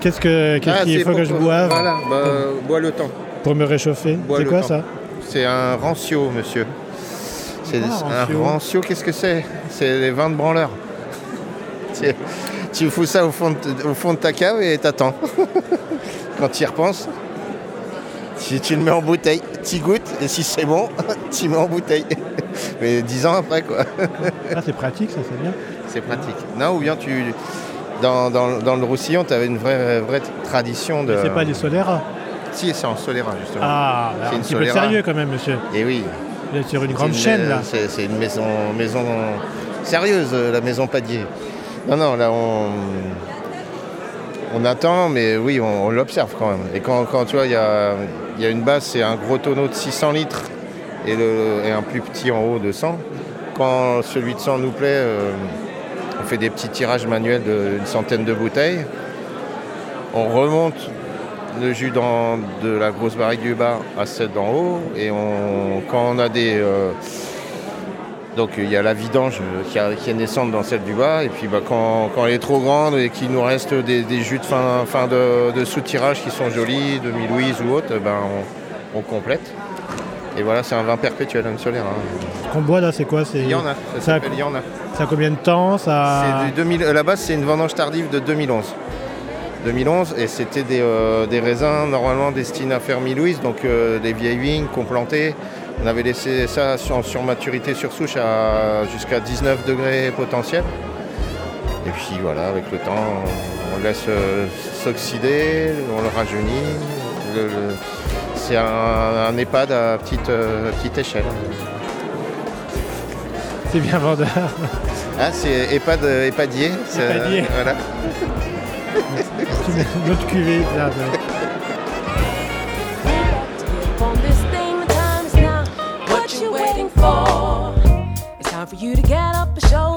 Qu'est-ce que- qu'est-ce Ah, qu'il c'est faut que je boive Voilà, bah, bois le temps. pour me réchauffer C'est quoi temps. ça C'est un rancio, monsieur. C'est quoi, un rancio qu'est-ce que c'est C'est les vins de branleur. Tu- tu fous ça au fond de, au fond de ta cave et t'attends. Quand tu y repenses, tu, tu le mets en bouteille, tu goûtes et si c'est bon, tu mets en bouteille. Mais dix ans après, quoi. Ah, c'est pratique, ça, c'est bien. C'est pratique. Non, ou bien tu. Dans, dans- dans le Roussillon, tu avais une vraie, vraie tradition de. C'est pas des Solera Si, c'est en Solera, justement. Ah, C'est un une petit peu Solera. sérieux quand même, monsieur. Et oui. Vous êtes sur une grande une chaîne, là. C'est une maison, maison sérieuse, euh, la maison Padier. Non, non, là, on, on attend, mais oui, on, on l'observe quand même. Et quand, quand, tu vois, il y a, y a une base, c'est un gros tonneau de 600 litres et, le, et un plus petit en haut de 100. Quand celui de 100 nous plaît, euh, on fait des petits tirages manuels d'une centaine de bouteilles. On remonte le jus dans de la grosse barrique du bas à celle d'en haut. Et on, quand on a des. euh, donc il y a la vidange qui, est naissante dans celle du bas. Et puis bah, quand, elle est trop grande et qu'il nous reste des, jus de fin, de, de sous-tirage qui sont jolis, demi-louise ou autre, ben, on complète. Et voilà, c'est un vin perpétuel, un solaire. hein. Ce qu'on boit là, c'est quoi? C'est Il y en a, ça Ça, s'appelle ça a combien de temps? Ça... C'est du 2000, à la base, c'est une vendange tardive de 2011. 2011, et c'était des, euh, des raisins normalement destinés à faire mi-louise, donc euh, des vieilles vignes qu'on plantait. On avait laissé ça sur, sur maturité sur souche à jusqu'à 19 degrés potentiel. Et puis voilà, avec le temps, on le laisse euh, s'oxyder, on le rajeunit. Le- le- c'est un, un EHPAD à petite, euh, petite échelle. C'est bien vendeur. Ah, c'est EHPAD, euh, EHPADier. c'est- EHPADier. Voilà. Autre cuvée. là, for? It's time for you to get up and show